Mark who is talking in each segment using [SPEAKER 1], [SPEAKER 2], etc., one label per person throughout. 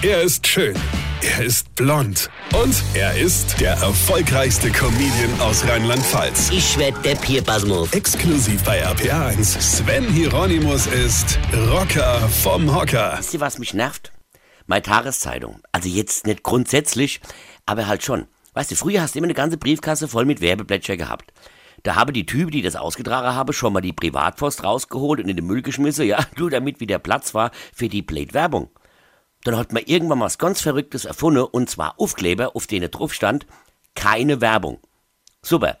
[SPEAKER 1] Er ist schön. Er ist blond. Und er ist der erfolgreichste Comedian aus Rheinland-Pfalz.
[SPEAKER 2] Ich werd der Pierpasmus.
[SPEAKER 1] Exklusiv bei RPA1. Sven Hieronymus ist Rocker vom Hocker.
[SPEAKER 2] Wisst ihr, was mich nervt? Meine Tageszeitung. Also jetzt nicht grundsätzlich, aber halt schon. Weißt du, früher hast du immer eine ganze Briefkasse voll mit Werbeblätter gehabt. Da habe die Typen, die das ausgetragen haben, schon mal die Privatpost rausgeholt und in den Müll geschmissen, ja, nur damit wieder Platz war für die Blade-Werbung. Dann hat man irgendwann mal was ganz Verrücktes erfunden, und zwar Aufkleber, auf denen drauf stand, keine Werbung. Super.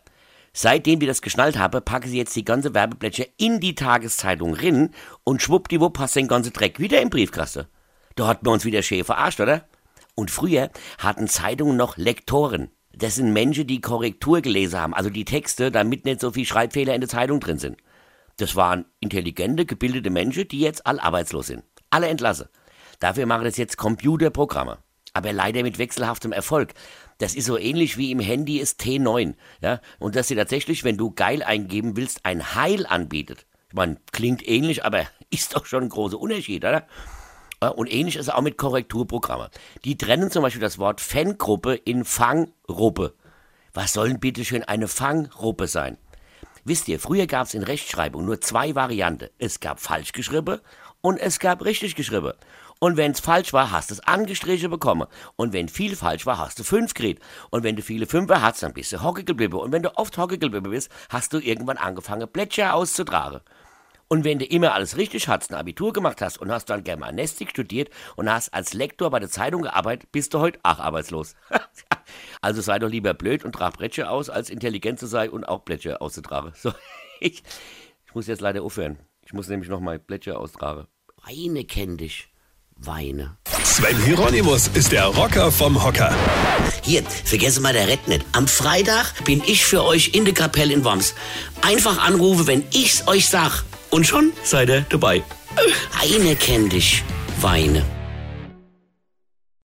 [SPEAKER 2] Seitdem die das geschnallt haben, packen sie jetzt die ganze Werbeblätter in die Tageszeitung rin und schwuppdiwupp du den ganzen Dreck wieder im Briefkasten. Da hat man uns wieder schön verarscht, oder? Und früher hatten Zeitungen noch Lektoren. Das sind Menschen, die Korrektur gelesen haben, also die Texte, damit nicht so viel Schreibfehler in der Zeitung drin sind. Das waren intelligente, gebildete Menschen, die jetzt all arbeitslos sind. Alle entlassen. Dafür machen das jetzt Computerprogramme. Aber leider mit wechselhaftem Erfolg. Das ist so ähnlich wie im Handy ist T9. Ja? Und dass sie tatsächlich, wenn du geil eingeben willst, ein Heil anbietet. Ich meine, klingt ähnlich, aber ist doch schon ein großer Unterschied, oder? Und ähnlich ist es auch mit Korrekturprogrammen. Die trennen zum Beispiel das Wort Fangruppe in Fanggruppe. Was soll denn bitte schön eine Fanggruppe sein? Wisst ihr, früher gab es in Rechtschreibung nur zwei Varianten. Es gab falsch geschrieben und es gab richtig geschrieben. Und wenn es falsch war, hast du es angestrichen bekommen. Und wenn viel falsch war, hast du fünf gekriegt. Und wenn du viele Fünfer hast, dann bist du hocke. Und wenn du oft hocke bist, hast du irgendwann angefangen, Plätscher auszutragen. Und wenn du immer alles richtig hast, ein Abitur gemacht hast und hast dann Germanistik studiert und hast als Lektor bei der Zeitung gearbeitet, bist du heute auch arbeitslos. also sei doch lieber blöd und trag Bretsche aus, als intelligent zu sein und auch Blätsche auszutragen. So, ich, ich muss jetzt leider aufhören. Ich muss nämlich noch mal Blätsche austragen. Weine kenn dich. Weine.
[SPEAKER 1] Sven Hieronymus ist der Rocker vom Hocker.
[SPEAKER 2] Hier, vergesse mal der nicht. Am Freitag bin ich für euch in der Kapelle in Worms. Einfach anrufen, wenn ich's euch sag. Und schon seid ihr dabei. Eine kenn dich. Weine.